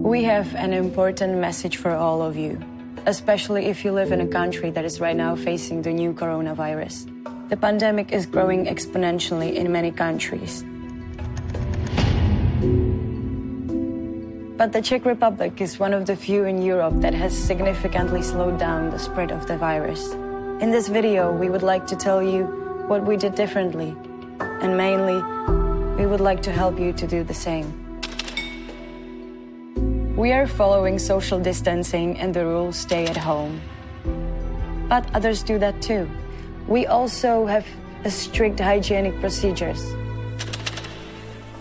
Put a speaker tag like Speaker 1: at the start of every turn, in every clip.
Speaker 1: We have an important message for all of you, especially if you live in a country that is right now facing the new coronavirus. The pandemic is growing exponentially in many countries. But the Czech Republic is one of the few in Europe that has significantly slowed down the spread of the virus. In this video, we would like to tell you what we did differently, and mainly, we would like to help you to do the same. We are following social distancing and the rules stay at home. But others do that too. We also have strict hygienic procedures.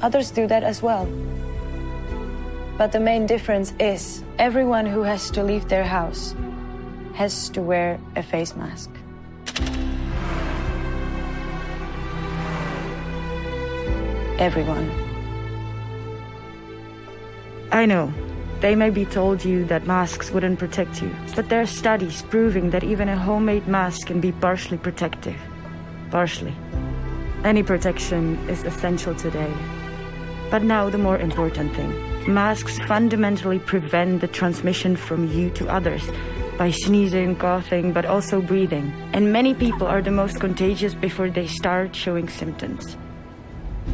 Speaker 1: Others do that as well. But the main difference is everyone who has to leave their house has to wear a face mask. Everyone.
Speaker 2: I know. They may be told you that masks wouldn't protect you, but there are studies proving that even a homemade mask can be partially protective. Partially. Any protection is essential today. But now the more important thing. Masks fundamentally prevent the transmission from you to others by sneezing, coughing, but also breathing. And many people are the most contagious before they start showing symptoms.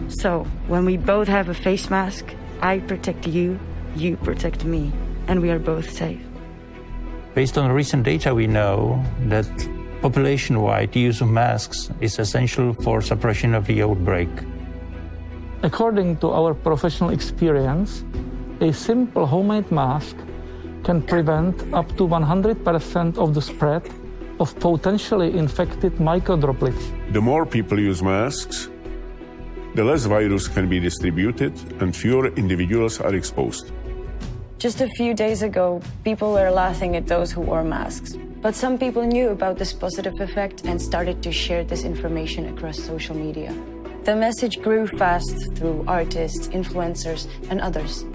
Speaker 2: So, when we both have a face mask, I protect you, you protect me, and we are both safe.
Speaker 3: Based on recent data, we know that population wide use of masks is essential for suppression of the outbreak.
Speaker 4: According to our professional experience, a simple homemade mask can prevent up to 100% of the spread of potentially infected microdroplets.
Speaker 5: The more people use masks, the less virus can be distributed and fewer individuals are exposed.
Speaker 1: Just a few days ago, people were laughing at those who wore masks. But some people knew about this positive effect and started to share this information across social media. The message grew fast through artists, influencers, and others.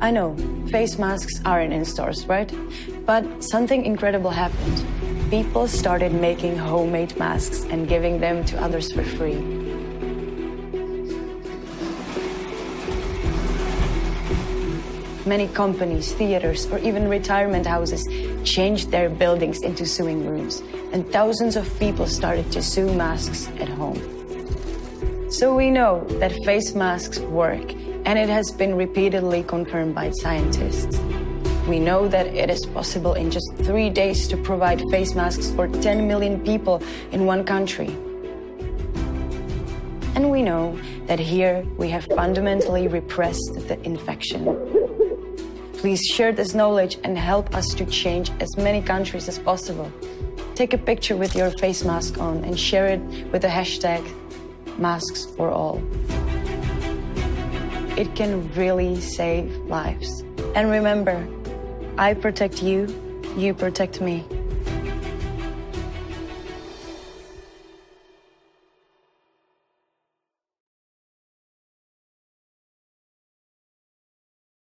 Speaker 1: I know, face masks aren't in stores, right? But something incredible happened. People started making homemade masks and giving them to others for free. Many companies, theaters, or even retirement houses changed their buildings into sewing rooms, and thousands of people started to sew masks at home. So we know that face masks work, and it has been repeatedly confirmed by scientists. We know that it is possible in just three days to provide face masks for 10 million people in one country. And we know that here we have fundamentally repressed the infection. Please share this knowledge and help us to change as many countries as possible. Take a picture with your face mask on and share it with the hashtag masks for all. It can really save lives. And remember, I protect you, you protect me.